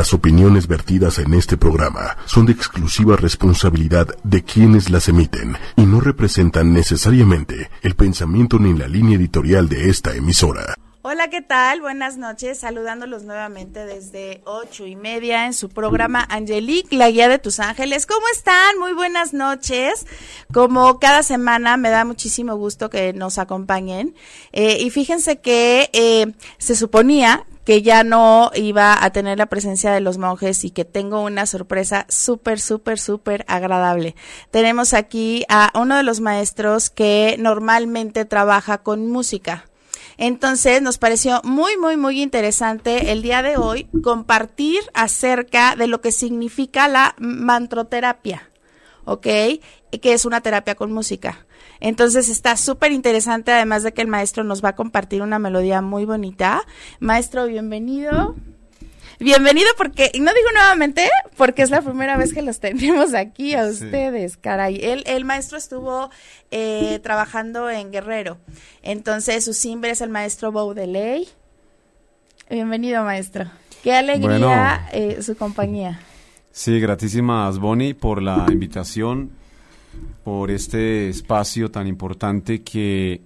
Las opiniones vertidas en este programa son de exclusiva responsabilidad de quienes las emiten y no representan necesariamente el pensamiento ni la línea editorial de esta emisora. Hola, ¿qué tal? Buenas noches, saludándolos nuevamente desde ocho y media en su programa Angelique, la guía de tus ángeles. ¿Cómo están? Muy buenas noches. Como cada semana me da muchísimo gusto que nos acompañen. Eh, y fíjense que eh, se suponía que ya no iba a tener la presencia de los monjes y que tengo una sorpresa súper, súper, súper agradable. Tenemos aquí a uno de los maestros que normalmente trabaja con música. Entonces nos pareció muy, muy, muy interesante el día de hoy compartir acerca de lo que significa la mantroterapia, ¿ok? Que es una terapia con música. Entonces está súper interesante, además de que el maestro nos va a compartir una melodía muy bonita. Maestro, bienvenido. Bienvenido porque, y no digo nuevamente, porque es la primera vez que los tenemos aquí a ustedes, caray. El, el maestro estuvo eh, trabajando en Guerrero. Entonces su simbre es el maestro Baudeley. Bienvenido, maestro. Qué alegría eh, su compañía. Sí, gratísimas, Bonnie, por la invitación por este espacio tan importante que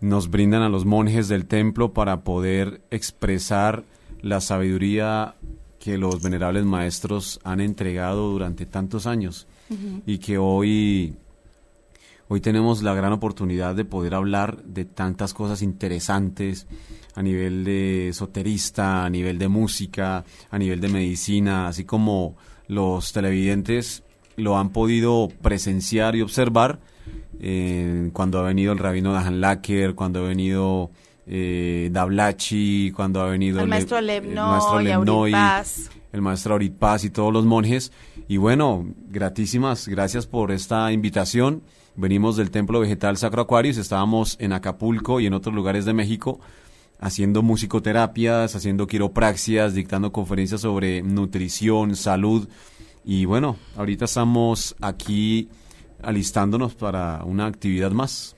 nos brindan a los monjes del templo para poder expresar la sabiduría que los venerables maestros han entregado durante tantos años. Y que hoy hoy tenemos la gran oportunidad de poder hablar de tantas cosas interesantes a nivel de esoterista, a nivel de música, a nivel de medicina, así como los televidentes lo han podido presenciar y observar eh, cuando ha venido el rabino Dahan Lacker, cuando ha venido eh, Dablachi, cuando ha venido el, maestro Lebnoy, el maestro Aurit Paz y todos los monjes. Y bueno, gratísimas, gracias por esta invitación. Venimos del Templo Vegetal Sacro Aquarius, estábamos en Acapulco y en otros lugares de México haciendo musicoterapias, haciendo quiropraxias, dictando conferencias sobre nutrición, salud, y bueno, ahorita estamos aquí alistándonos para una actividad más.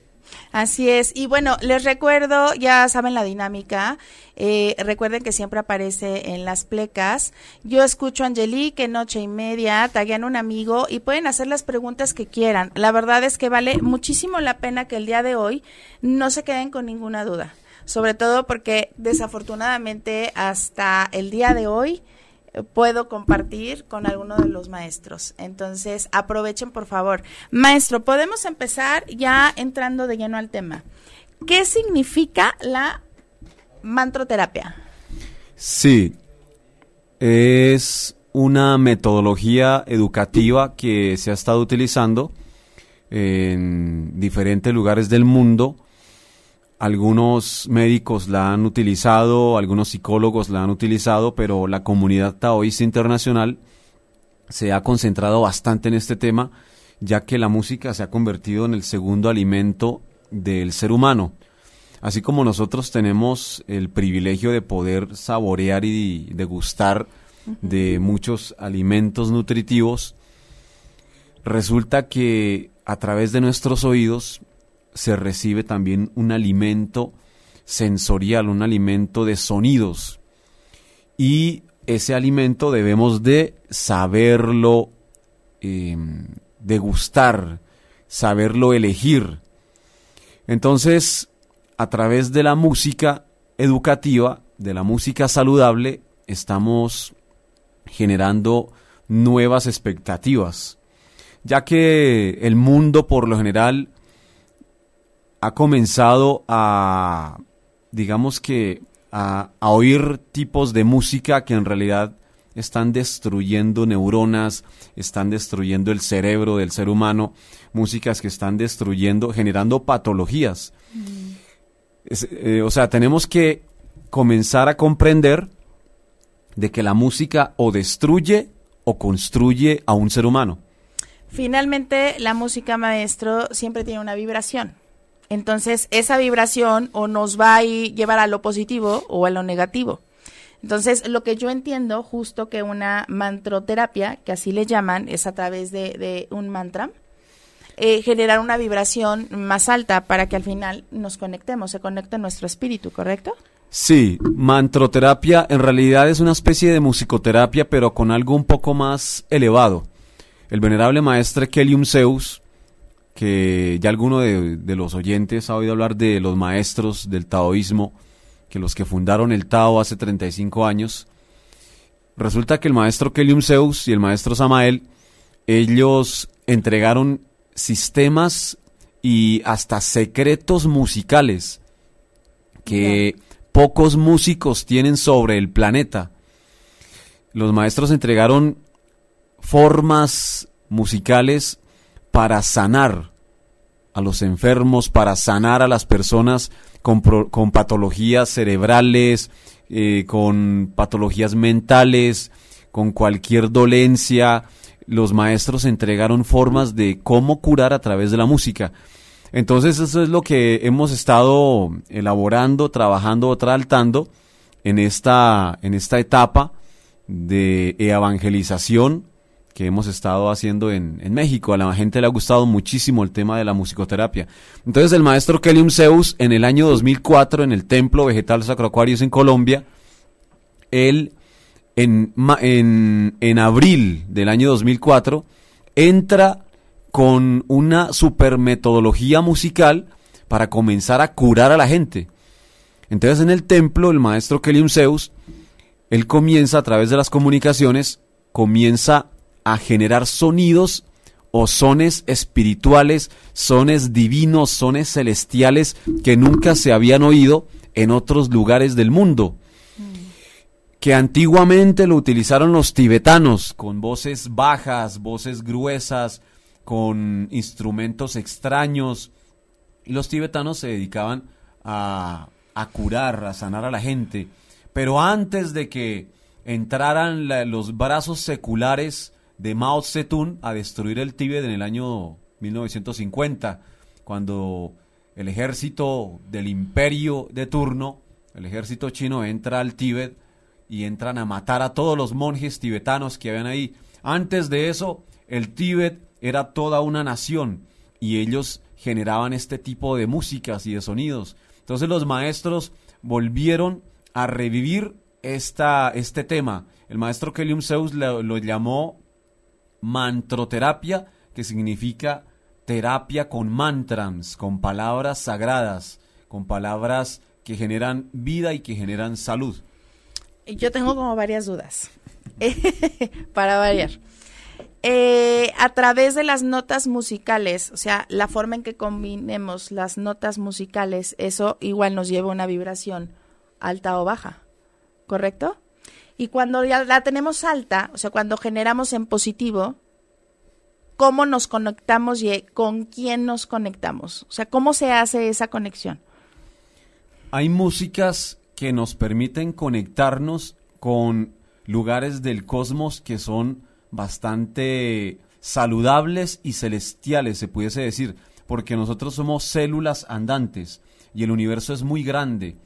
Así es. Y bueno, les recuerdo, ya saben la dinámica. Eh, recuerden que siempre aparece en las plecas. Yo escucho a Angelique noche y media, taguean un amigo y pueden hacer las preguntas que quieran. La verdad es que vale muchísimo la pena que el día de hoy no se queden con ninguna duda. Sobre todo porque desafortunadamente hasta el día de hoy puedo compartir con alguno de los maestros. Entonces, aprovechen por favor. Maestro, podemos empezar ya entrando de lleno al tema. ¿Qué significa la mantroterapia? Sí, es una metodología educativa que se ha estado utilizando en diferentes lugares del mundo algunos médicos la han utilizado, algunos psicólogos la han utilizado, pero la comunidad taoísta internacional se ha concentrado bastante en este tema, ya que la música se ha convertido en el segundo alimento del ser humano. Así como nosotros tenemos el privilegio de poder saborear y degustar de muchos alimentos nutritivos, resulta que a través de nuestros oídos se recibe también un alimento sensorial, un alimento de sonidos. Y ese alimento debemos de saberlo em, degustar, saberlo elegir. Entonces, a través de la música educativa, de la música saludable, estamos generando nuevas expectativas, ya que el mundo por lo general ha comenzado a, digamos que, a, oír tipos de música que en realidad están destruyendo neuronas, están destruyendo el cerebro del ser humano, músicas que están destruyendo, generando patologías. Mm. Eh, o sea, tenemos que comenzar a comprender de que la música o destruye o construye a un ser humano. Finalmente, la música, maestro, siempre tiene una vibración. Entonces, esa vibración o nos va a llevar a lo positivo o a lo negativo. Entonces, lo que yo entiendo, justo que una mantroterapia, que así le llaman, es a través de, un mantra, eh, generar una vibración más alta para que al final nos conectemos, se conecte nuestro espíritu, ¿correcto? Sí, mantroterapia en realidad es una especie de musicoterapia, pero con algo un poco más elevado. El venerable maestre Kelium Zeus, que ya alguno de, de, los oyentes ha oído hablar de los maestros del taoísmo, que los que fundaron el Tao hace 35 años, resulta que el maestro Kelium Zeus y el maestro Samael, ellos entregaron sistemas y hasta secretos musicales que pocos músicos tienen sobre el planeta. Los maestros entregaron formas musicales para sanar a los enfermos, para sanar a las personas con, con patologías cerebrales, eh, con patologías mentales, con cualquier dolencia. Los maestros entregaron formas de cómo curar a través de la música. Entonces eso es lo que hemos estado elaborando, trabajando, tratando en esta, en esta etapa de evangelización que hemos estado haciendo en, en, México. A la gente le ha gustado muchísimo el tema de la musicoterapia. Entonces el maestro Kelium Zeus en el año 2004 en el Templo Vegetal Sacroaquarius en Colombia, él en, en, en abril del año 2004 entra con una super metodología musical para comenzar a curar a la gente. Entonces en el templo, el maestro Kelium Zeus, él comienza a través de las comunicaciones, comienza a generar sonidos o sones espirituales, sones divinos, sones celestiales que nunca se habían oído en otros lugares del mundo. Que antiguamente lo utilizaron los tibetanos con voces bajas, voces gruesas, con instrumentos extraños. Los tibetanos se dedicaban a, a curar, a sanar a la gente. Pero antes de que entraran los brazos seculares de Mao Zedong a destruir el Tíbet en el año 1950, cuando el ejército del imperio de turno, el ejército chino entra al Tíbet y entran a matar a todos los monjes tibetanos que habían ahí. Antes de eso, el Tíbet era toda una nación y ellos generaban este tipo de músicas y de sonidos. Entonces los maestros volvieron a revivir esta, este tema. El maestro Kelium Zeus lo, lo llamó mantroterapia, que significa terapia con mantras, con palabras sagradas, con palabras que generan vida y que generan salud. Yo tengo como varias dudas, para variar. Eh, a través de las notas musicales, o sea, la forma en que combinemos las notas musicales, eso igual nos lleva una vibración alta o baja, ¿correcto? Y cuando ya la tenemos alta, o sea, cuando generamos en positivo, ¿cómo nos conectamos y con quién nos conectamos? O sea, ¿cómo se hace esa conexión? Hay músicas que nos permiten conectarnos con lugares del cosmos que son bastante saludables y celestiales, se pudiese decir, porque nosotros somos células andantes y el universo es muy grande.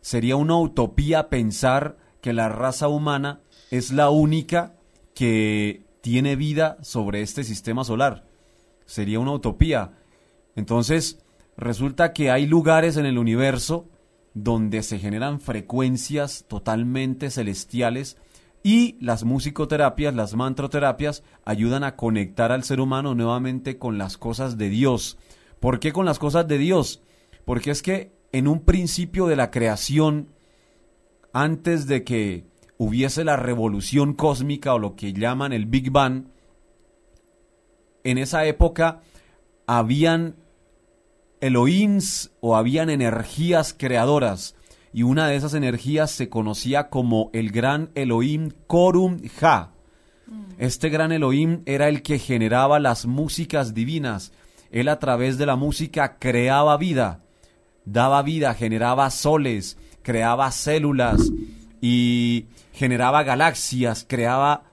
Sería una utopía pensar que la raza humana es la única que tiene vida sobre este sistema solar. Sería una utopía. Entonces, resulta que hay lugares en el universo donde se generan frecuencias totalmente celestiales y las musicoterapias, las mantroterapias, ayudan a conectar al ser humano nuevamente con las cosas de Dios. ¿Por qué con las cosas de Dios? Porque es que en un principio de la creación, antes de que hubiese la revolución cósmica o lo que llaman el Big Bang, en esa época habían Elohims o habían energías creadoras y una de esas energías se conocía como el gran Elohim Korum Ja. Mm. Este gran Elohim era el que generaba las músicas divinas. Él a través de la música creaba vida, daba vida, generaba soles, creaba células y generaba galaxias, creaba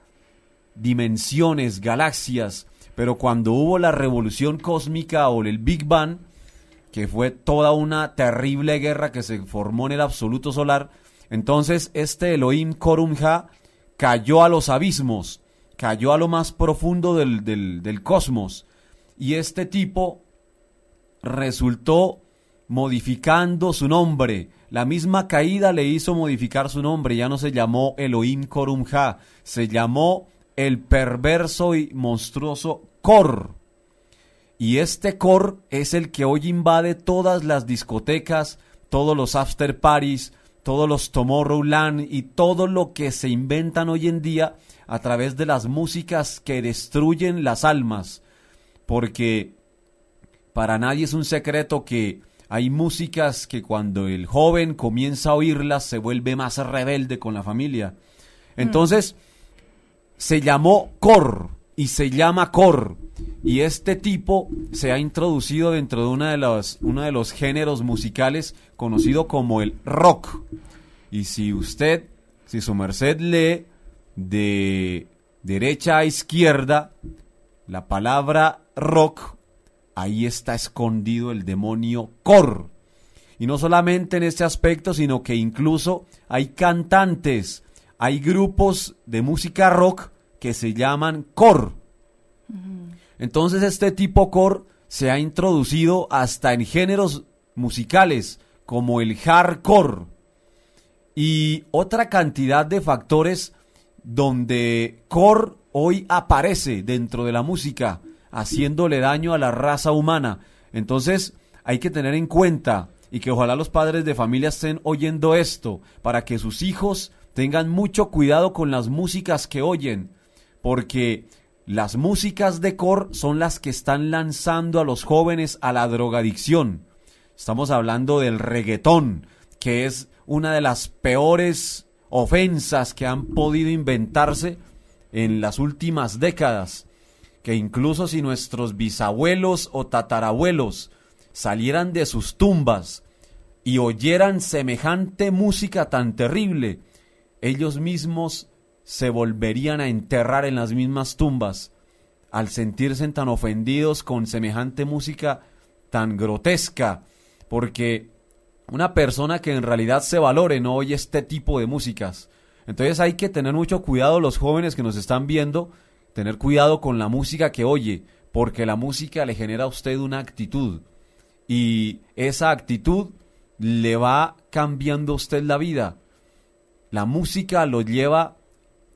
dimensiones, galaxias. Pero cuando hubo la revolución cósmica o el Big Bang, que fue toda una terrible guerra que se formó en el absoluto solar. Entonces este Elohim Korumja cayó a los abismos, cayó a lo más profundo del, del, del cosmos. Y este tipo resultó modificando su nombre. La misma caída le hizo modificar su nombre. Ya no se llamó Elohim Korumja, se llamó el perverso y monstruoso Kor. Y este Kor es el que hoy invade todas las discotecas, todos los after parties, todos los Tomorrowland y todo lo que se inventan hoy en día a través de las músicas que destruyen las almas. Porque para nadie es un secreto que hay músicas que cuando el joven comienza a oírlas se vuelve más rebelde con la familia. Entonces, se llamó Cor y se llama Cor. Y este tipo se ha introducido dentro de una de los, uno de los géneros musicales conocido como el rock. Y si usted, si su merced lee de derecha a izquierda la palabra rock, ahí está escondido el demonio Cor. Y no solamente en este aspecto, sino que incluso hay cantantes, hay grupos de música rock que se llaman Cor. Entonces este tipo Cor se ha introducido hasta en géneros musicales como el hardcore y otra cantidad de factores donde Core hoy aparece dentro de la música haciéndole daño a la raza humana. Entonces hay que tener en cuenta y que ojalá los padres de familia estén oyendo esto para que sus hijos tengan mucho cuidado con las músicas que oyen, porque las músicas de core son las que están lanzando a los jóvenes a la drogadicción. Estamos hablando del reggaetón, que es una de las peores ofensas que han podido inventarse en las últimas décadas que incluso si nuestros bisabuelos o tatarabuelos salieran de sus tumbas y oyeran semejante música tan terrible, ellos mismos se volverían a enterrar en las mismas tumbas al sentirse tan ofendidos con semejante música tan grotesca, porque una persona que en realidad se valore no oye este tipo de músicas. Entonces hay que tener mucho cuidado los jóvenes que nos están viendo tener cuidado con la música que oye, porque la música le genera a usted una actitud y esa actitud le va cambiando a usted la vida. La música lo lleva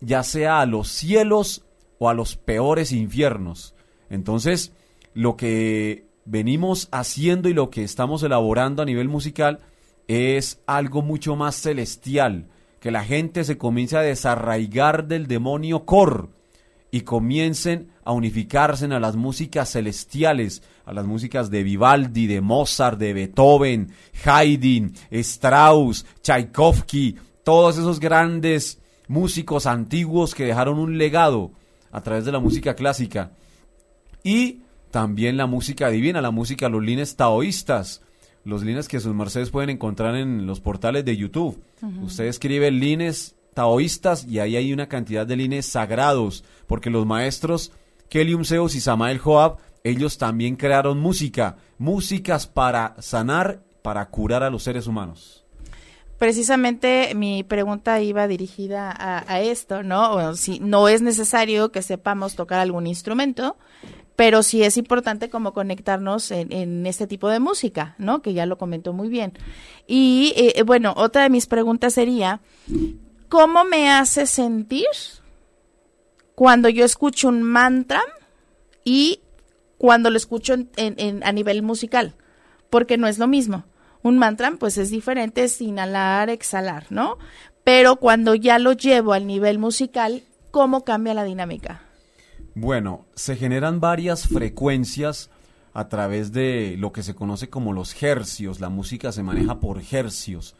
ya sea a los cielos o a los peores infiernos. Entonces, lo que venimos haciendo y lo que estamos elaborando a nivel musical es algo mucho más celestial, que la gente se comience a desarraigar del demonio Cor, y comiencen a unificarse a las músicas celestiales, a las músicas de Vivaldi, de Mozart, de Beethoven, Haydn, Strauss, Tchaikovsky, todos esos grandes músicos antiguos que dejaron un legado a través de la música clásica. Y también la música divina, la música, los lines taoístas, los lines que sus mercedes pueden encontrar en los portales de YouTube. Usted escribe lines taoístas y ahí hay una cantidad de líneas sagrados, porque los maestros Kelium Zeus y Samael Joab, ellos también crearon música, músicas para sanar, para curar a los seres humanos. Precisamente mi pregunta iba dirigida a, esto, ¿no? si no es necesario que sepamos tocar algún instrumento, pero sí es importante como conectarnos en, este tipo de música, ¿no? Que ya lo comentó muy bien. Y eh, bueno, otra de mis preguntas sería, ¿Cómo me hace sentir cuando yo escucho un mantra y cuando lo escucho a nivel musical? Porque no es lo mismo. Un mantra, pues es diferente, es inhalar, exhalar, ¿no? Pero cuando ya lo llevo al nivel musical, ¿cómo cambia la dinámica? Bueno, se generan varias frecuencias a través de lo que se conoce como los hercios. La música se maneja por hercios.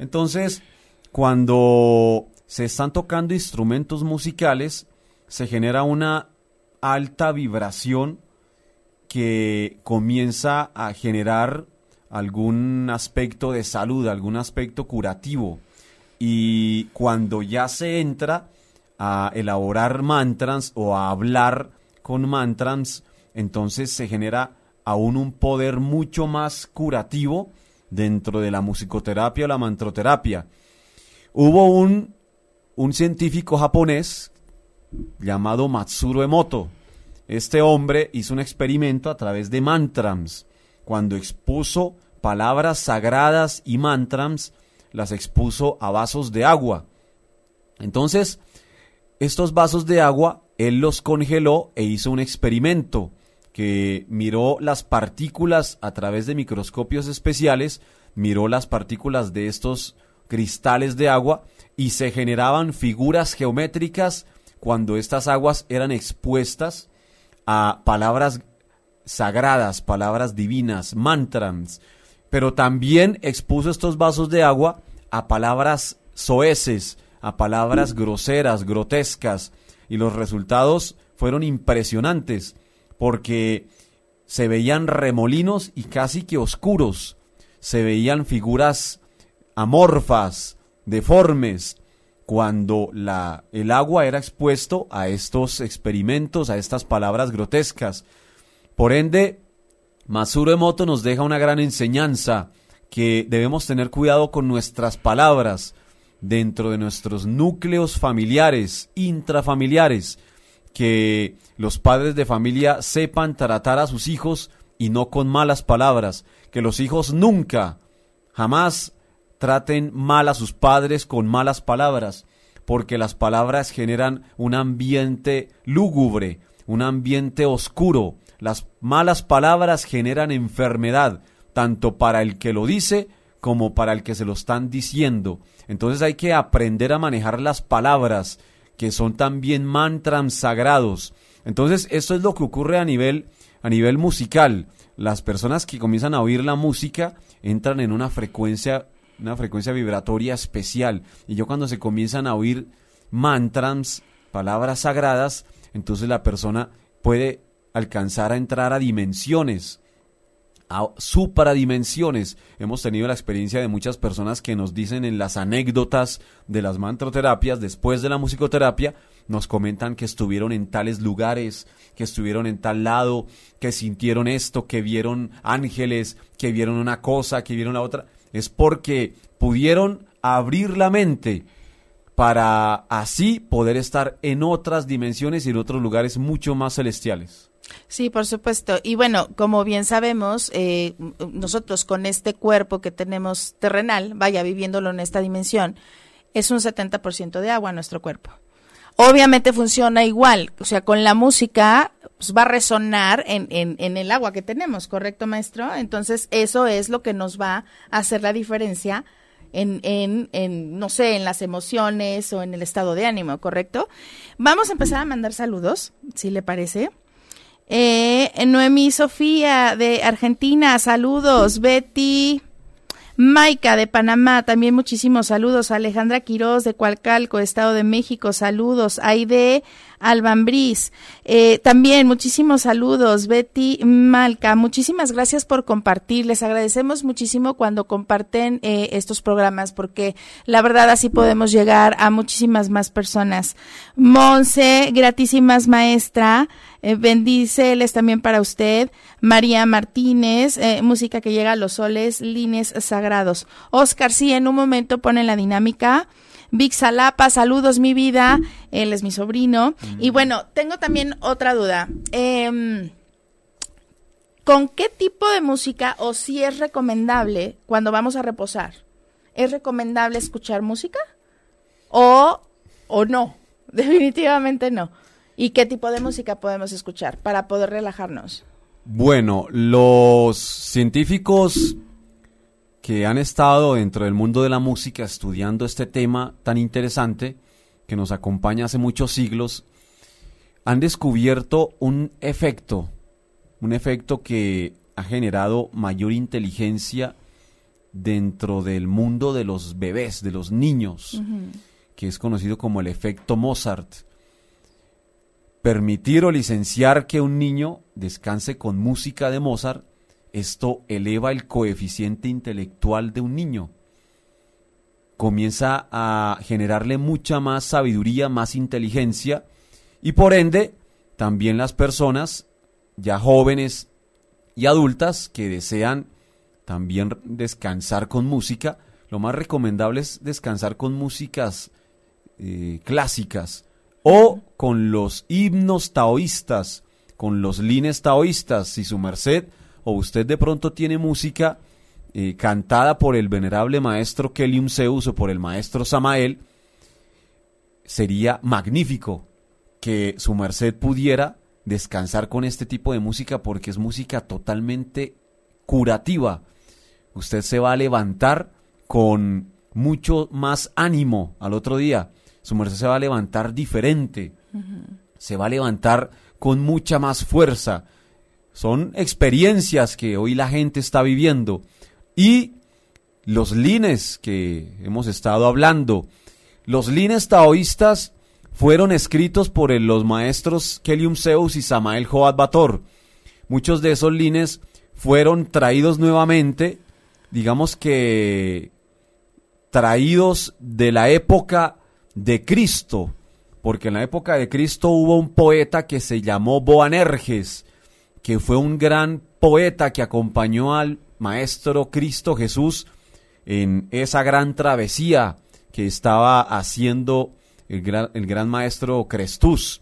Entonces, cuando se están tocando instrumentos musicales, se genera una alta vibración que comienza a generar algún aspecto de salud, algún aspecto curativo. Y cuando ya se entra a elaborar mantras o a hablar con mantras, entonces se genera aún un poder mucho más curativo dentro de la musicoterapia o la mantroterapia. Hubo un, un científico japonés llamado Matsuro Emoto. Este hombre hizo un experimento a través de mantras. Cuando expuso palabras sagradas y mantras, las expuso a vasos de agua. Entonces, estos vasos de agua, él los congeló e hizo un experimento que miró las partículas a través de microscopios especiales, miró las partículas de estos cristales de agua y se generaban figuras geométricas cuando estas aguas eran expuestas a palabras sagradas, palabras divinas, mantras, pero también expuso estos vasos de agua a palabras soeces, a palabras groseras, grotescas, y los resultados fueron impresionantes, porque se veían remolinos y casi que oscuros, se veían figuras amorfas, deformes, cuando la, el agua era expuesto a estos experimentos, a estas palabras grotescas. Por ende, Masuro Emoto nos deja una gran enseñanza que debemos tener cuidado con nuestras palabras dentro de nuestros núcleos familiares, intrafamiliares, que los padres de familia sepan tratar a sus hijos y no con malas palabras, que los hijos nunca, jamás traten mal a sus padres con malas palabras, porque las palabras generan un ambiente lúgubre, un ambiente oscuro. Las malas palabras generan enfermedad, tanto para el que lo dice como para el que se lo están diciendo. Entonces hay que aprender a manejar las palabras, que son también mantras sagrados. Entonces, esto es lo que ocurre a nivel, a nivel musical. Las personas que comienzan a oír la música entran en una frecuencia una frecuencia vibratoria especial. Y yo cuando se comienzan a oír mantras, palabras sagradas, entonces la persona puede alcanzar a entrar a dimensiones, a supradimensiones. Hemos tenido la experiencia de muchas personas que nos dicen en las anécdotas de las mantroterapias, después de la musicoterapia, nos comentan que estuvieron en tales lugares, que estuvieron en tal lado, que sintieron esto, que vieron ángeles, que vieron una cosa, que vieron la otra es porque pudieron abrir la mente para así poder estar en otras dimensiones y en otros lugares mucho más celestiales. Sí, por supuesto. Y bueno, como bien sabemos, eh, nosotros con este cuerpo que tenemos terrenal, vaya viviéndolo en esta dimensión, es un 70% de agua nuestro cuerpo. Obviamente funciona igual, o sea, con la música pues, va a resonar en, en, en, el agua que tenemos, ¿correcto, maestro? Entonces, eso es lo que nos va a hacer la diferencia en, en, en, no sé, en las emociones o en el estado de ánimo, ¿correcto? Vamos a empezar a mandar saludos, si le parece. Eh, Noemí Sofía de Argentina, saludos. Betty Maica de Panamá, también muchísimos saludos. Alejandra Quiroz de Cualcalco, Estado de México, saludos. Aide Albambriz, eh, también muchísimos saludos. Betty Malca, muchísimas gracias por compartir. Les agradecemos muchísimo cuando comparten eh, estos programas porque la verdad así podemos llegar a muchísimas más personas. Monse, gratísimas maestra. Eh, bendíceles también para usted. María Martínez, eh, música que llega a los soles, líneas sagrados. Oscar, sí, en un momento pone la dinámica. Vic Salapa, saludos mi vida, él es mi sobrino. Y bueno, tengo también otra duda. Em, ¿Con qué tipo de música o si es recomendable cuando vamos a reposar? ¿Es recomendable escuchar música? ¿O, o no? Definitivamente no. ¿Y qué tipo de música podemos escuchar para poder relajarnos? Bueno, los científicos que han estado dentro del mundo de la música estudiando este tema tan interesante que nos acompaña hace muchos siglos, han descubierto un efecto, un efecto que ha generado mayor inteligencia dentro del mundo de los bebés, de los niños, que es conocido como el efecto Mozart permitir o licenciar que un niño descanse con música de Mozart, esto eleva el coeficiente intelectual de un niño. Comienza a generarle mucha más sabiduría, más inteligencia y por ende también las personas ya jóvenes y adultas que desean también descansar con música, lo más recomendable es descansar con músicas eh, clásicas, o con los himnos taoístas, con los lines taoístas, si su merced o usted de pronto tiene música eh, cantada por el venerable maestro Kelium Zeus o por el maestro Samael, sería magnífico que su merced pudiera descansar con este tipo de música porque es música totalmente curativa. Usted se va a levantar con mucho más ánimo al otro día. Su merced se va a levantar diferente. Se va a levantar con mucha más fuerza. Son experiencias que hoy la gente está viviendo. Y los lines que hemos estado hablando, los lines taoístas fueron escritos por los maestros Kelium Zeus y Samael Joad Bator. Muchos de esos lines fueron traídos nuevamente, digamos que traídos de la época de Cristo, porque en la época de Cristo hubo un poeta que se llamó Boanerges, que fue un gran poeta que acompañó al Maestro Cristo Jesús en esa gran travesía que estaba haciendo el gran, el gran maestro Crestus.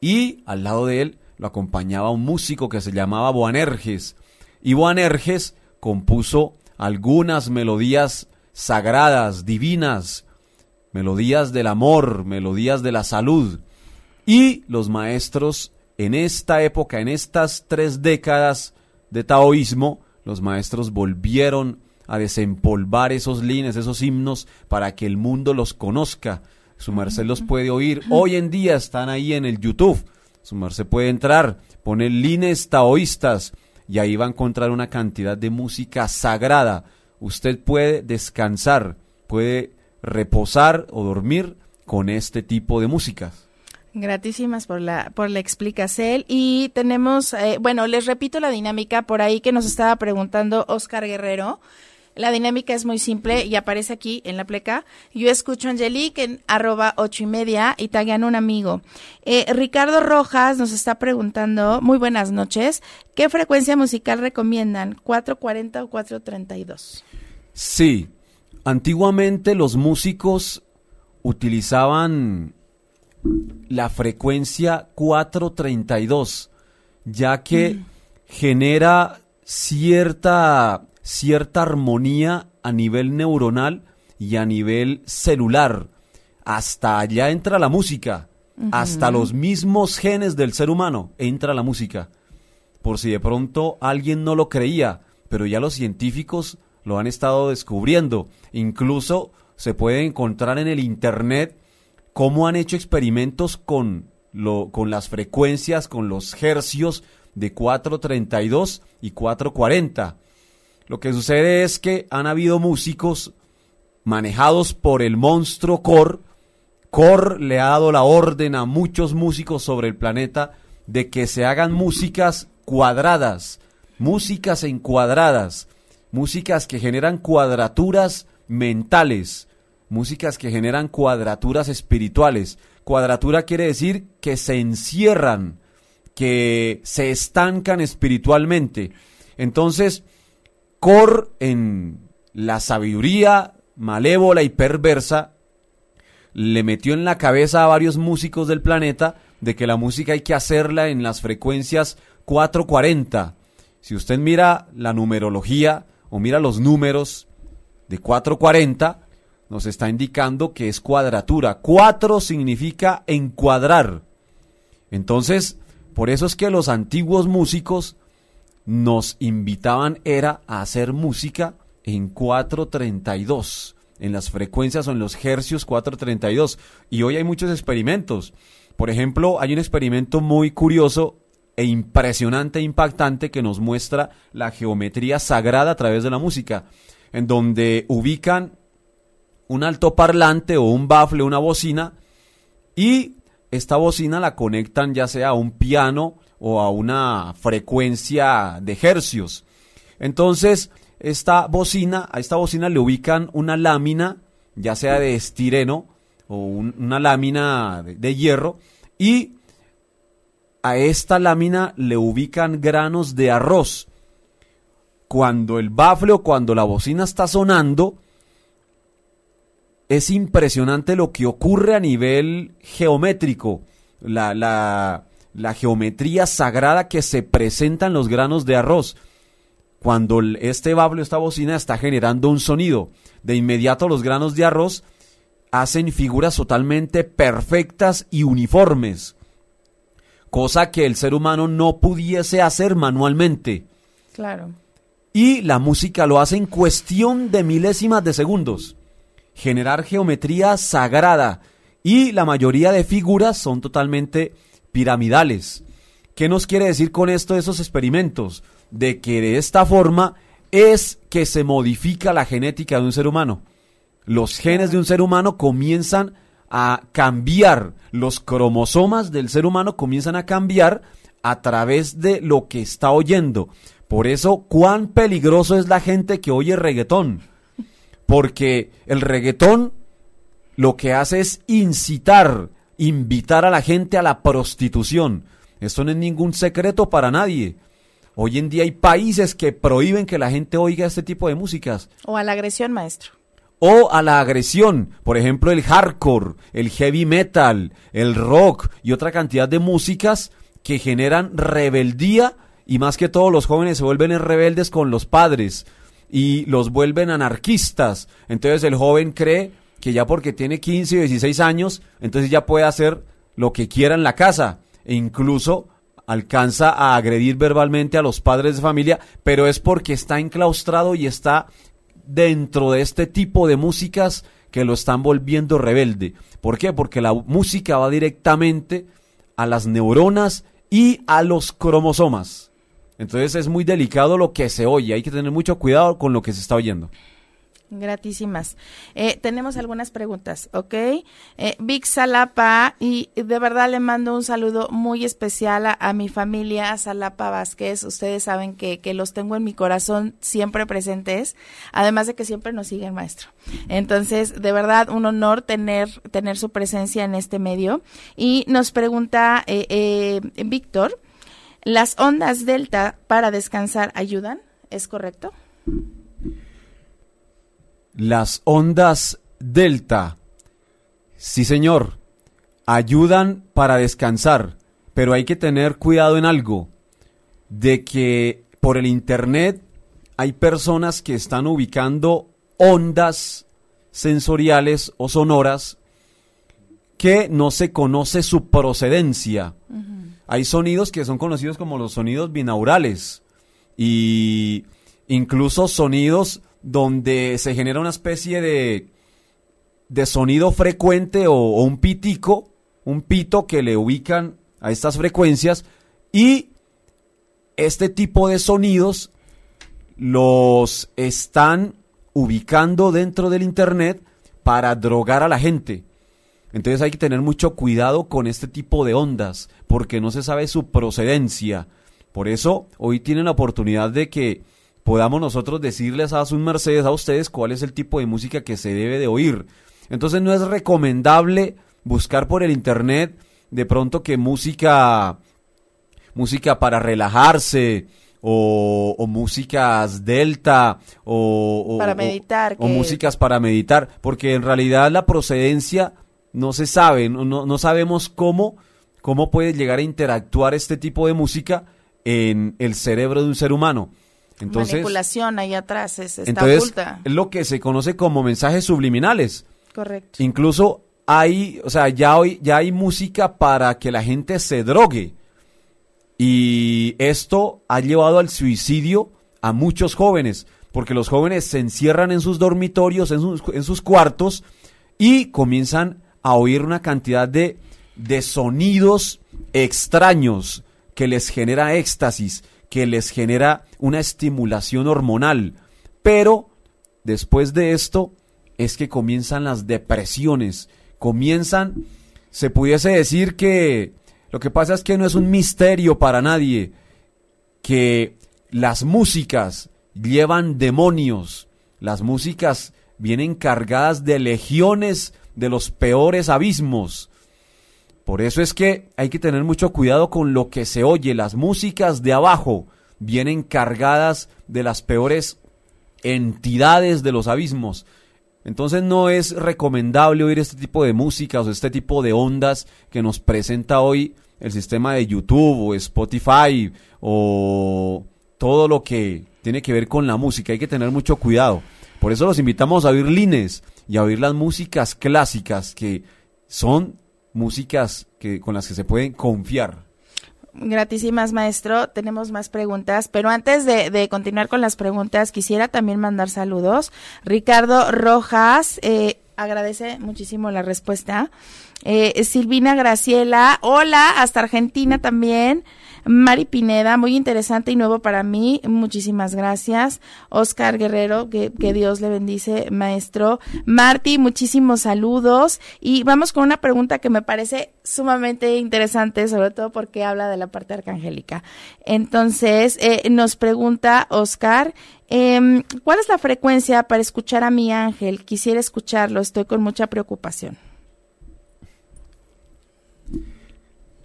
Y al lado de él lo acompañaba un músico que se llamaba Boanerges. Y Boanerges compuso algunas melodías sagradas, divinas, melodías del amor, melodías de la salud. Y los maestros en esta época, en estas tres décadas de taoísmo, los maestros volvieron a desempolvar esos lines, esos himnos, para que el mundo los conozca. Su merced los puede oír. Hoy en día están ahí en el YouTube. Su merced puede entrar, poner lines taoístas y ahí va a encontrar una cantidad de música sagrada. Usted puede descansar, puede reposar o dormir con este tipo de músicas. Gratísimas por la, por la explicación. Y tenemos, eh, bueno, les repito la dinámica por ahí que nos estaba preguntando Oscar Guerrero. La dinámica es muy simple y aparece aquí en la pleca. Yo escucho a Angelique en arroba ocho y media y taguean un amigo. Eh, Ricardo Rojas nos está preguntando, muy buenas noches, ¿qué frecuencia musical recomiendan? ¿440 o 432? Sí, antiguamente los músicos utilizaban la frecuencia 432, ya que mm. genera cierta, cierta armonía a nivel neuronal y a nivel celular. Hasta allá entra la música, hasta los mismos genes del ser humano entra la música. Por si de pronto alguien no lo creía, pero ya los científicos lo han estado descubriendo. Incluso se puede encontrar en el Internet cómo han hecho experimentos con, lo, con las frecuencias, con los hercios de 432 y 440. Lo que sucede es que han habido músicos manejados por el monstruo Core. Core le ha dado la orden a muchos músicos sobre el planeta de que se hagan músicas cuadradas, músicas encuadradas, músicas que generan cuadraturas mentales, músicas que generan cuadraturas espirituales. Cuadratura quiere decir que se encierran, que se estancan espiritualmente. Entonces, Cor en la sabiduría malévola y perversa le metió en la cabeza a varios músicos del planeta de que la música hay que hacerla en las frecuencias 440. Si usted mira la numerología o mira los números de 440, nos está indicando que es cuadratura. Cuatro significa encuadrar. Entonces, por eso es que los antiguos músicos nos invitaban era a hacer música en 432, en las frecuencias o en los hercios 432. Y hoy hay muchos experimentos. Por ejemplo, hay un experimento muy curioso e impresionante e impactante que nos muestra la geometría sagrada a través de la música, en donde ubican un altoparlante o un bafle, una bocina, y esta bocina la conectan ya sea a un piano o a una frecuencia de hercios. Entonces, esta bocina, a esta bocina le ubican una lámina, ya sea de estireno o una lámina de, de hierro, y a esta lámina le ubican granos de arroz. Cuando el bafle o cuando la bocina está sonando, es impresionante lo que ocurre a nivel geométrico, la, la, geometría sagrada que se presenta en los granos de arroz. cuando este bafle, esta bocina está generando un sonido. De inmediato los granos de arroz hacen figuras totalmente perfectas y uniformes, cosa que el ser humano no pudiese hacer manualmente. Claro. Y la música lo hace en cuestión de milésimas de segundos. Generar geometría sagrada. Y la mayoría de figuras son totalmente piramidales. ¿Qué nos quiere decir con esto esos experimentos? De que de esta forma es que se modifica la genética de un ser humano. Los genes de un ser humano comienzan a cambiar, los cromosomas del ser humano comienzan a cambiar a través de lo que está oyendo. Por eso, cuán peligroso es la gente que oye reggaetón. Porque el reggaetón lo que hace es incitar, invitar a la gente a la prostitución. Esto no es ningún secreto para nadie. Hoy en día hay países que prohíben que la gente oiga este tipo de músicas. O a la agresión, maestro. O a la agresión, por ejemplo, el hardcore, el heavy metal, el rock y otra cantidad de músicas que generan rebeldía y más que todo los jóvenes se vuelven rebeldes con los padres y los vuelven anarquistas. Entonces el joven cree que ya porque tiene 15 o 16 años, entonces ya puede hacer lo que quiera en la casa e incluso alcanza a agredir verbalmente a los padres de familia, pero es porque está enclaustrado y está dentro de este tipo de músicas que lo están volviendo rebelde. ¿Por qué? Porque la música va directamente a las neuronas y a los cromosomas. Entonces es muy delicado lo que se oye, hay que tener mucho cuidado con lo que se está oyendo. Gratísimas. Eh, tenemos algunas preguntas, ¿ok? Eh, Vic Salapa, y de verdad le mando un saludo muy especial a, mi familia Salapa Vázquez. Ustedes saben que, que, los tengo en mi corazón siempre presentes, además de que siempre nos siguen, maestro. Entonces, de verdad, un honor tener, tener su presencia en este medio. Y nos pregunta eh, eh Víctor, ¿las ondas delta para descansar ayudan? ¿Es correcto? Las ondas delta, sí señor, ayudan para descansar, pero hay que tener cuidado en algo, de que por el Internet hay personas que están ubicando ondas sensoriales o sonoras que no se conoce su procedencia. Hay sonidos que son conocidos como los sonidos binaurales y incluso sonidos donde se genera una especie de, de sonido frecuente o, un pitico, un pito que le ubican a estas frecuencias y este tipo de sonidos los están ubicando dentro del Internet para drogar a la gente. Entonces hay que tener mucho cuidado con este tipo de ondas, porque no se sabe su procedencia. Por eso hoy tienen la oportunidad de que podamos nosotros decirles a sus mercedes a ustedes cuál es el tipo de música que se debe de oír. Entonces no es recomendable buscar por el internet de pronto que música música para relajarse o, o músicas delta o, para meditar o, músicas para meditar porque en realidad la procedencia no se sabe no, no sabemos cómo cómo puede llegar a interactuar este tipo de música en el cerebro de un ser humano entonces, Manipulación ahí atrás, es, está entonces, Es lo que se conoce como mensajes subliminales. Correcto. Incluso hay, o sea, ya, hoy, ya hay música para que la gente se drogue. Y esto ha llevado al suicidio a muchos jóvenes, porque los jóvenes se encierran en sus dormitorios, en sus, en sus cuartos, y comienzan a oír una cantidad de, de sonidos extraños que les genera éxtasis que les genera una estimulación hormonal. Pero después de esto es que comienzan las depresiones, comienzan, se pudiese decir que lo que pasa es que no es un misterio para nadie, que las músicas llevan demonios, las músicas vienen cargadas de legiones de los peores abismos, por eso es que hay que tener mucho cuidado con lo que se oye. Las músicas de abajo vienen cargadas de las peores entidades de los abismos. Entonces no es recomendable oír este tipo de músicas o este tipo de ondas que nos presenta hoy el sistema de YouTube o Spotify o todo lo que tiene que ver con la música. Hay que tener mucho cuidado. Por eso los invitamos a oír Lines y a oír las músicas clásicas que son músicas que, con las que se pueden confiar. Gratísimas, maestro. Tenemos más preguntas, pero antes de, continuar con las preguntas, quisiera también mandar saludos. Ricardo Rojas eh, agradece muchísimo la respuesta. Eh, Silvina Graciela, hola, hasta Argentina también. Mari Pineda, muy interesante y nuevo para mí. Muchísimas gracias. Oscar Guerrero, que, Dios le bendice, maestro. Marti, muchísimos saludos. Y vamos con una pregunta que me parece sumamente interesante, sobre todo porque habla de la parte arcangélica. Entonces, eh, nos pregunta Oscar, em, ¿cuál es la frecuencia para escuchar a mi ángel? Quisiera escucharlo, estoy con mucha preocupación.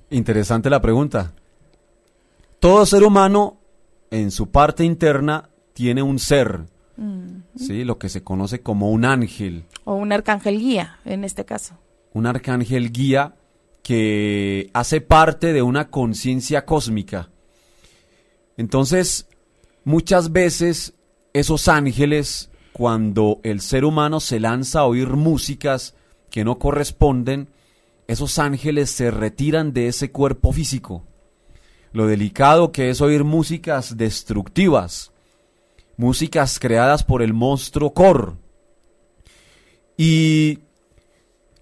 Interesante la pregunta. Todo ser humano en su parte interna tiene un ser, ¿sí? lo que se conoce como un ángel. O un arcángel guía, en este caso. Un arcángel guía que hace parte de una conciencia cósmica. Entonces, muchas veces esos ángeles, cuando el ser humano se lanza a oír músicas que no corresponden, esos ángeles se retiran de ese cuerpo físico lo delicado que es oír músicas destructivas, músicas creadas por el monstruo Kor. Y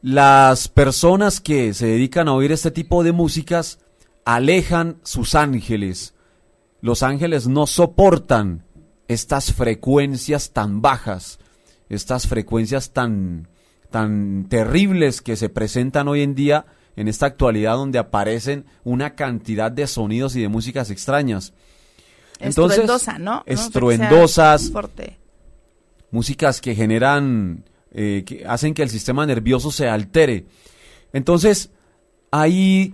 las personas que se dedican a oír este tipo de músicas alejan sus ángeles. Los ángeles no soportan estas frecuencias tan bajas, estas frecuencias tan, tan terribles que se presentan hoy en día en esta actualidad donde aparecen una cantidad de sonidos y de músicas extrañas. Entonces, Estruendosa, ¿no? Estruendosas. músicas que generan, eh, que hacen que el sistema nervioso se altere. Entonces, hay,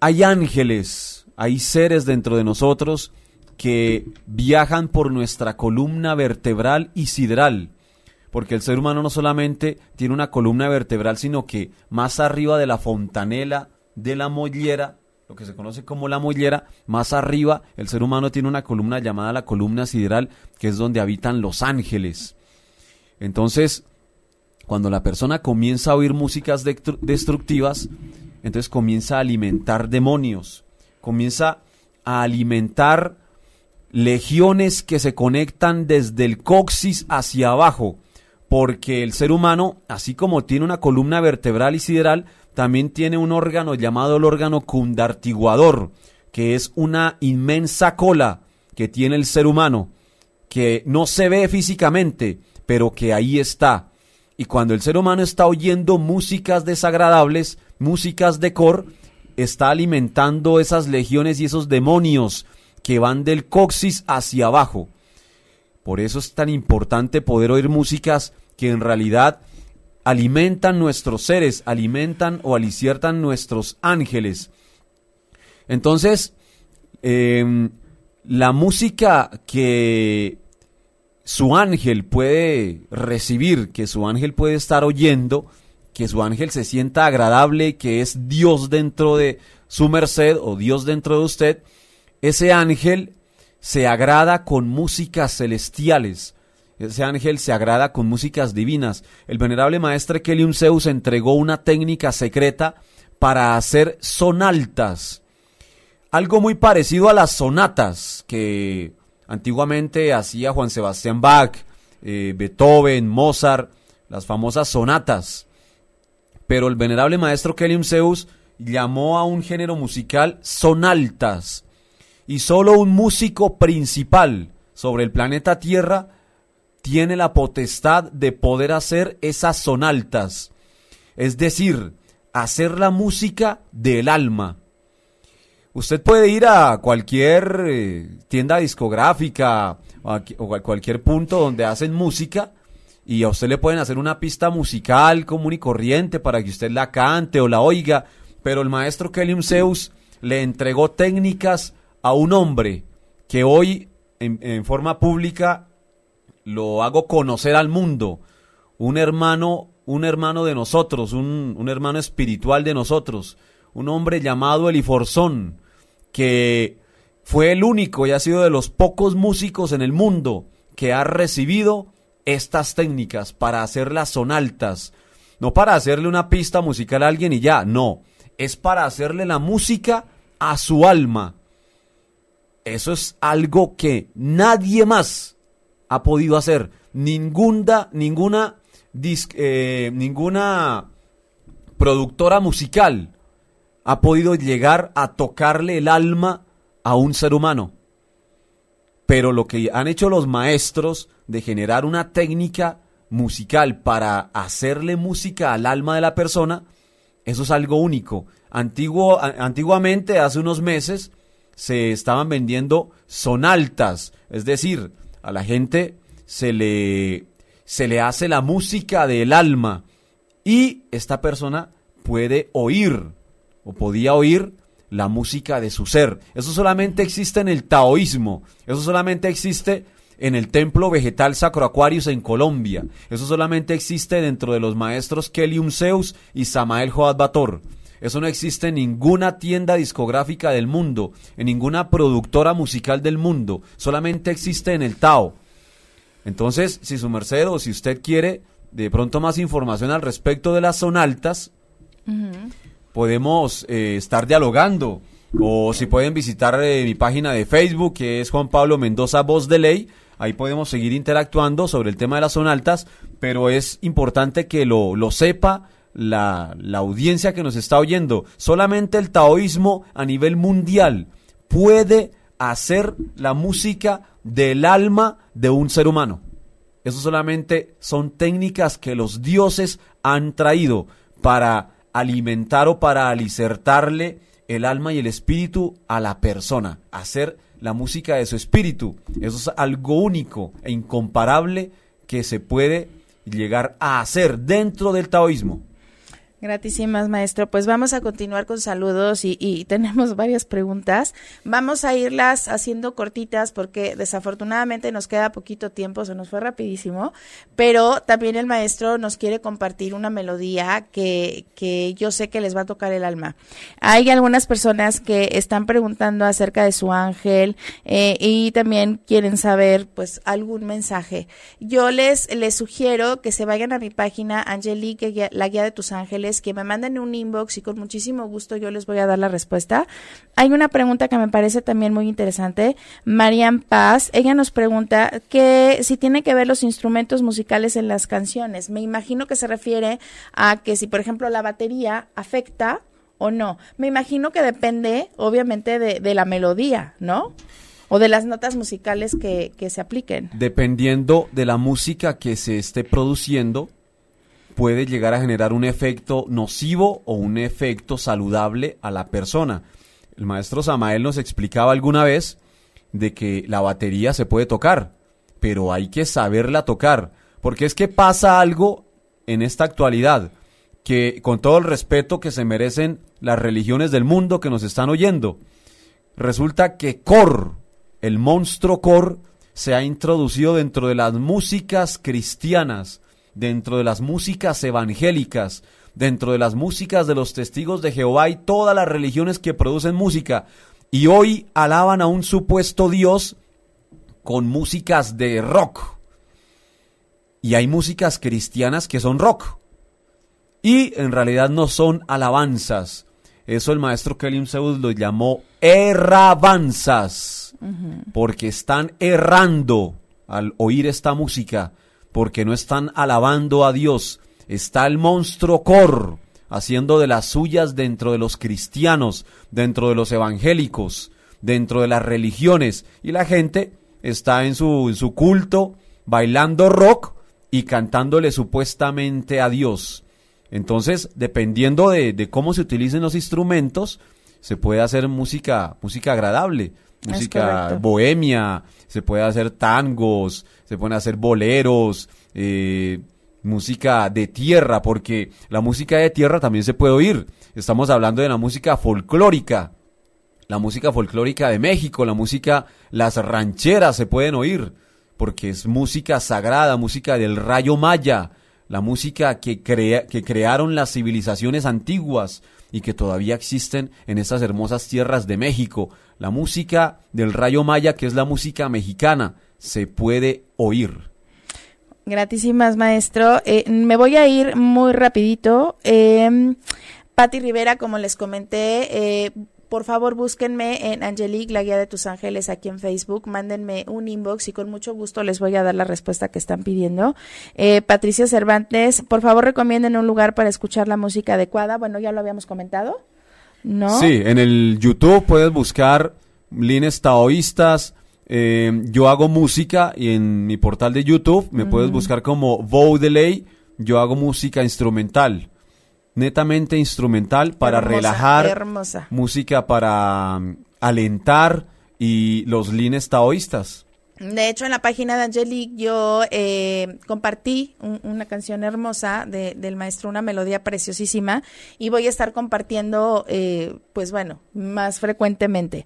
hay ángeles, hay seres dentro de nosotros que viajan por nuestra columna vertebral y sidral porque el ser humano no solamente tiene una columna vertebral, sino que más arriba de la fontanela de la mollera, lo que se conoce como la mollera, más arriba el ser humano tiene una columna llamada la columna sideral, que es donde habitan los ángeles. Entonces, cuando la persona comienza a oír músicas destructivas, entonces comienza a alimentar demonios, comienza a alimentar legiones que se conectan desde el coxis hacia abajo porque el ser humano, así como tiene una columna vertebral y sideral, también tiene un órgano llamado el órgano cundartiguador, que es una inmensa cola que tiene el ser humano, que no se ve físicamente, pero que ahí está. Y cuando el ser humano está oyendo músicas desagradables, músicas de cor, está alimentando esas legiones y esos demonios que van del coxis hacia abajo. Por eso es tan importante poder oír músicas que en realidad alimentan nuestros seres, alimentan o aliciertan nuestros ángeles. Entonces, em, la música que su ángel puede recibir, que su ángel puede estar oyendo, que su ángel se sienta agradable, que es Dios dentro de su merced o Dios dentro de usted, ese ángel se agrada con músicas celestiales. Ese ángel se agrada con músicas divinas. El venerable maestre Kelium Zeus entregó una técnica secreta para hacer sonaltas. Algo muy parecido a las sonatas que antiguamente hacía Juan Sebastián Bach, eh, Beethoven, Mozart, las famosas sonatas. Pero el venerable maestro Kelium Zeus llamó a un género musical sonaltas y solo un músico principal sobre el planeta Tierra tiene la potestad de poder hacer esas sonaltas, es decir, hacer la música del alma. Usted puede ir a cualquier eh, tienda discográfica o a, cualquier punto donde hacen música y a usted le pueden hacer una pista musical común y corriente para que usted la cante o la oiga, pero el maestro Kelium Zeus le entregó técnicas a un hombre que hoy en, forma pública lo hago conocer al mundo, un hermano, un hermano de nosotros, un, un hermano espiritual de nosotros, un hombre llamado Eliforzón, que fue el único y ha sido de los pocos músicos en el mundo que ha recibido estas técnicas para hacer las sonaltas. No para hacerle una pista musical a alguien y ya, no. Es para hacerle la música a su alma. Eso es algo que nadie más ha podido hacer. Ninguna, ninguna, eh, ninguna productora musical ha podido llegar a tocarle el alma a un ser humano. Pero lo que han hecho los maestros de generar una técnica musical para hacerle música al alma de la persona, eso es algo único. Antiguo, antiguamente, hace unos meses, se estaban vendiendo sonaltas, es decir, a la gente se le, se le hace la música del alma y esta persona puede oír o podía oír la música de su ser. Eso solamente existe en el taoísmo, eso solamente existe en el templo vegetal Sacro Aquarius en Colombia, eso solamente existe dentro de los maestros Kelium Zeus y Samael Joad Bator. Eso no existe en ninguna tienda discográfica del mundo, en ninguna productora musical del mundo. Solamente existe en el Tao. Entonces, si su merced o si usted quiere de pronto más información al respecto de las sonaltas, podemos eh, estar dialogando. O si pueden visitar eh, mi página de Facebook, que es Juan Pablo Mendoza Voz de Ley. Ahí podemos seguir interactuando sobre el tema de las sonaltas, pero es importante que lo, lo sepa la, la audiencia que nos está oyendo, solamente el taoísmo a nivel mundial puede hacer la música del alma de un ser humano. Eso solamente son técnicas que los dioses han traído para alimentar o para alicertarle el alma y el espíritu a la persona, hacer la música de su espíritu. Eso es algo único e incomparable que se puede llegar a hacer dentro del taoísmo. Gratísimas, maestro. Pues vamos a continuar con saludos y, tenemos varias preguntas. Vamos a irlas haciendo cortitas porque desafortunadamente nos queda poquito tiempo, se nos fue rapidísimo, pero también el maestro nos quiere compartir una melodía que, que yo sé que les va a tocar el alma. Hay algunas personas que están preguntando acerca de su ángel eh, y también quieren saber pues algún mensaje. Yo les, les sugiero que se vayan a mi página Angelique, la guía de tus ángeles que me manden un inbox y con muchísimo gusto yo les voy a dar la respuesta. Hay una pregunta que me parece también muy interesante. Marian Paz, ella nos pregunta que si tiene que ver los instrumentos musicales en las canciones. Me imagino que se refiere a que si, por ejemplo, la batería afecta o no. Me imagino que depende, obviamente, de, de la melodía, ¿no? o de las notas musicales que, que, se apliquen. Dependiendo de la música que se esté produciendo, puede llegar a generar un efecto nocivo o un efecto saludable a la persona. El maestro Samael nos explicaba alguna vez de que la batería se puede tocar, pero hay que saberla tocar, porque es que pasa algo en esta actualidad, que con todo el respeto que se merecen las religiones del mundo que nos están oyendo, resulta que Cor, el monstruo Cor, se ha introducido dentro de las músicas cristianas, dentro de las músicas evangélicas, dentro de las músicas de los testigos de Jehová y todas las religiones que producen música. Y hoy alaban a un supuesto Dios con músicas de rock. Y hay músicas cristianas que son rock. Y en realidad no son alabanzas. Eso el maestro Kelly Zeus lo llamó errabanzas. Porque están errando al oír esta música porque no están alabando a Dios. Está el monstruo Cor haciendo de las suyas dentro de los cristianos, dentro de los evangélicos, dentro de las religiones. Y la gente está en su, culto bailando rock y cantándole supuestamente a Dios. Entonces, dependiendo de, de, cómo se utilicen los instrumentos, se puede hacer música, música agradable, música bohemia, se puede hacer tangos, se pueden hacer boleros, eh, música de tierra, porque la música de tierra también se puede oír. Estamos hablando de la música folclórica, la música folclórica de México, la música, las rancheras se pueden oír, porque es música sagrada, música del rayo maya, la música que, crea, que crearon las civilizaciones antiguas y que todavía existen en estas hermosas tierras de México. La música del rayo maya, que es la música mexicana, se puede oír. Gratísimas, maestro. Eh, me voy a ir muy rapidito. Eh, Patti Rivera, como les comenté, eh, por favor búsquenme en Angelique, la guía de tus ángeles, aquí en Facebook. Mándenme un inbox y con mucho gusto les voy a dar la respuesta que están pidiendo. Eh, Patricia Cervantes, por favor recomienden un lugar para escuchar la música adecuada. Bueno, ya lo habíamos comentado. ¿No? Sí, en el YouTube puedes buscar lines taoístas. Eh, yo hago música y en mi portal de YouTube me puedes buscar como Vaudelay. Yo hago música instrumental netamente instrumental para relajar, hermosa. música para um, alentar y los lines taoístas. De hecho, en la página de Angelique yo eh, compartí una canción hermosa de, del maestro, una melodía preciosísima, y voy a estar compartiendo, eh, pues bueno, más frecuentemente.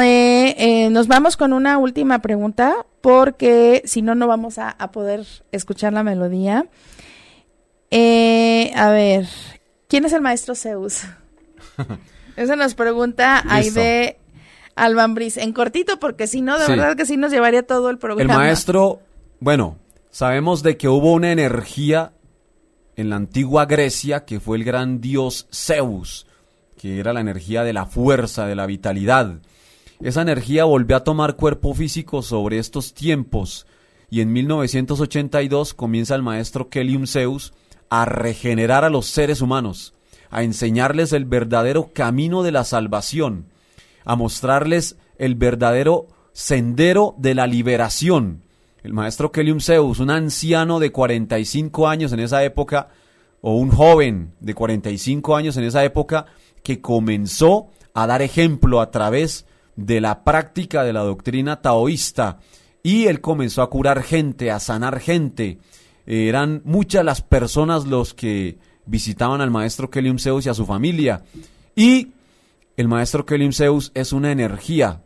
Eh, eh, nos vamos con una última pregunta, porque si no, no vamos a, a poder escuchar la melodía. Eh, a ver, ¿quién es el maestro Zeus? Eso nos pregunta Aide Albambriz. En cortito, porque si no, de Sí. verdad que sí nos llevaría todo el El programa. maestro, bueno, sabemos de que hubo una energía en la antigua Grecia que fue el gran dios Zeus, que era la energía de la fuerza, de la vitalidad. Esa energía volvió a tomar cuerpo físico sobre estos tiempos y en 1982 comienza el maestro Kelium Zeus a regenerar a los seres humanos, a enseñarles el verdadero camino de la salvación, a mostrarles el verdadero sendero de la liberación. El maestro Kelium Zeus, un anciano de 45 años en esa época, o un joven de 45 años en esa época, que comenzó a dar ejemplo a través de la práctica de la doctrina taoísta. Y él comenzó a curar gente, a sanar gente. Eh, eran muchas las personas los que visitaban al maestro Kelium Zeus y a su familia. Y el maestro Kelium Zeus es una energía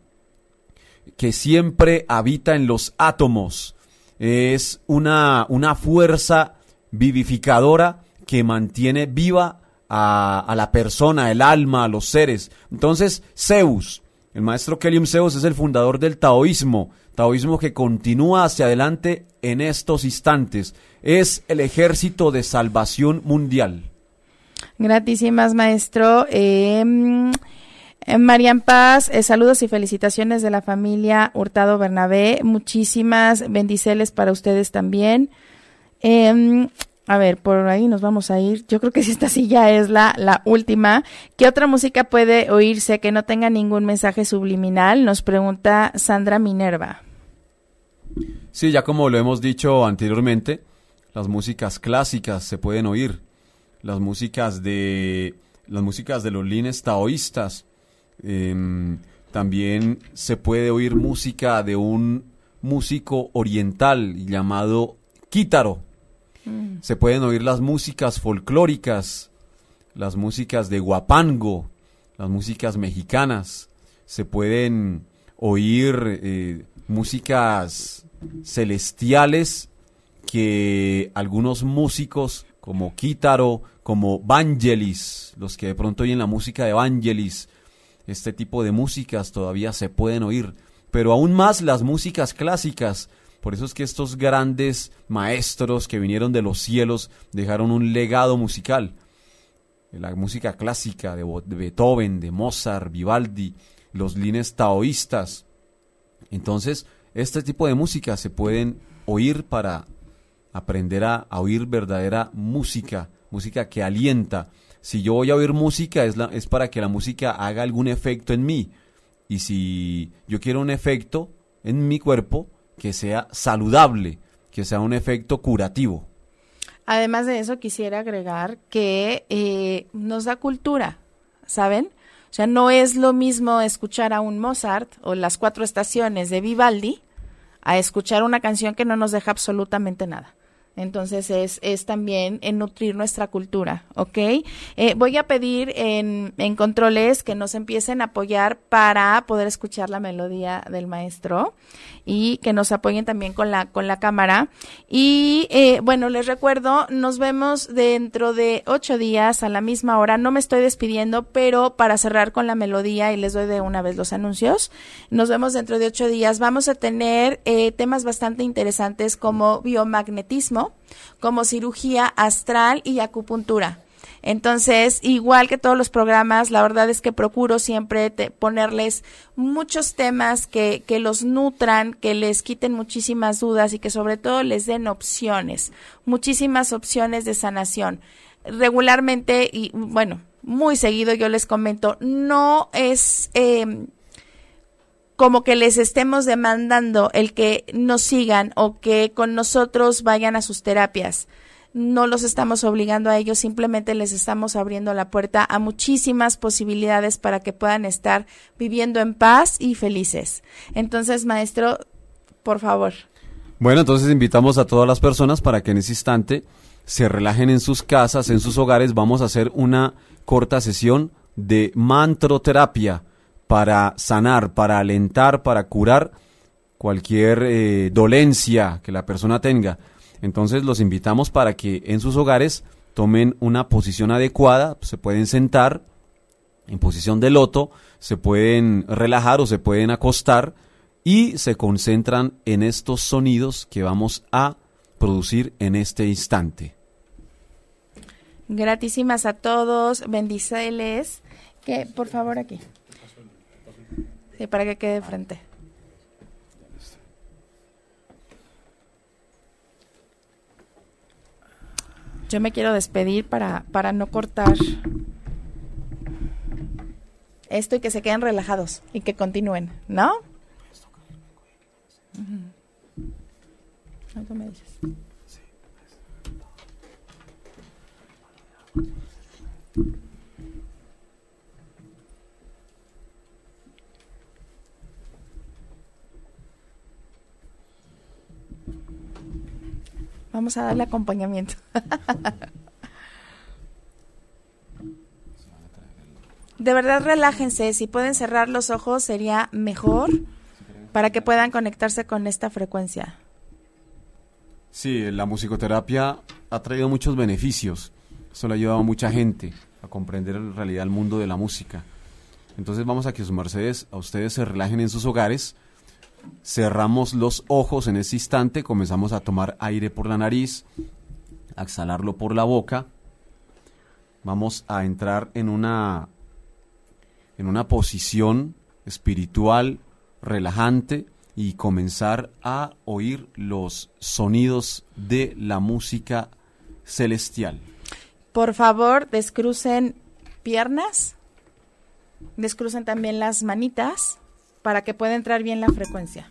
que siempre habita en los átomos. Es una, una fuerza vivificadora que mantiene viva a, la persona, el alma, a los seres. Entonces, Zeus, el maestro Kelium Zeus es el fundador del taoísmo, taoísmo que continúa hacia adelante en estos instantes. Es el ejército de salvación mundial. Gratísimas, maestro. Eh, eh, Marian Paz, eh, saludos y felicitaciones de la familia Hurtado Bernabé. Muchísimas bendiceles para ustedes también. Eh, a ver, por ahí nos vamos a ir. Yo creo que si esta sí ya es la, la última. ¿Qué otra música puede oírse que no tenga ningún mensaje subliminal? Nos pregunta Sandra Minerva. Sí, ya como lo hemos dicho anteriormente, las músicas clásicas se pueden oír. Las músicas de las músicas de los lines taoístas. Em, también se puede oír música de un músico oriental llamado Kitaro. Se pueden oír las músicas folclóricas, las músicas de Guapango, las músicas mexicanas. Se pueden oír eh, músicas celestiales que algunos músicos como Kitaro, como Vangelis, los que de pronto oyen la música de Vangelis, este tipo de músicas todavía se pueden oír, pero aún más las músicas clásicas. Por eso es que estos grandes maestros que vinieron de los cielos dejaron un legado musical. La música clásica de, Beethoven, de Mozart, Vivaldi, los lines taoístas. Entonces, este tipo de música se pueden oír para aprender a, a oír verdadera música, música que alienta. Si yo voy a oír música es, la- es para que la música haga algún efecto en mí. Y si yo quiero un efecto en mi cuerpo, que sea saludable, que sea un efecto curativo. Además de eso, quisiera agregar que eh, nos da cultura, ¿saben? O sea, no es lo mismo escuchar a un Mozart o las cuatro estaciones de Vivaldi a escuchar una canción que no nos deja absolutamente nada. Entonces es, es también en nutrir nuestra cultura, ¿ok? Eh, voy a pedir en, en, controles que nos empiecen a apoyar para poder escuchar la melodía del maestro y que nos apoyen también con la, con la cámara. Y eh, bueno, les recuerdo, nos vemos dentro de ocho días a la misma hora. No me estoy despidiendo, pero para cerrar con la melodía y les doy de una vez los anuncios, nos vemos dentro de ocho días. Vamos a tener eh, temas bastante interesantes como biomagnetismo como cirugía astral y acupuntura. Entonces, igual que todos los programas, la verdad es que procuro siempre ponerles muchos temas que, que los nutran, que les quiten muchísimas dudas y que sobre todo les den opciones, muchísimas opciones de sanación. Regularmente, y bueno, muy seguido yo les comento, no es... Eh, como que les estemos demandando el que nos sigan o que con nosotros vayan a sus terapias. No los estamos obligando a ellos, simplemente les estamos abriendo la puerta a muchísimas posibilidades para que puedan estar viviendo en paz y felices. Entonces, maestro, por favor. Bueno, entonces invitamos a todas las personas para que en ese instante se relajen en sus casas, en sus hogares. Vamos a hacer una corta sesión de mantroterapia para sanar, para alentar, para curar cualquier eh, dolencia que la persona tenga. Entonces los invitamos para que en sus hogares tomen una posición adecuada, se pueden sentar en posición de loto, se pueden relajar o se pueden acostar y se concentran en estos sonidos que vamos a producir en este instante. Gratísimas a todos, bendiceles, que por favor aquí para que quede de frente. Yo me quiero despedir para, para no cortar esto y que se queden relajados y que continúen, ¿no? Vamos a darle acompañamiento. De verdad, relájense. Si pueden cerrar los ojos, sería mejor para que puedan conectarse con esta frecuencia. Sí, la musicoterapia ha traído muchos beneficios. Eso le ha ayudado a mucha gente a comprender en realidad el mundo de la música. Entonces vamos a que sus mercedes, a ustedes se relajen en sus hogares cerramos los ojos en ese instante, comenzamos a tomar aire por la nariz, a exhalarlo por la boca. Vamos a entrar en una en una posición espiritual relajante y comenzar a oír los sonidos de la música celestial. Por favor, descrucen piernas, descrucen también las manitas para que pueda entrar bien la frecuencia.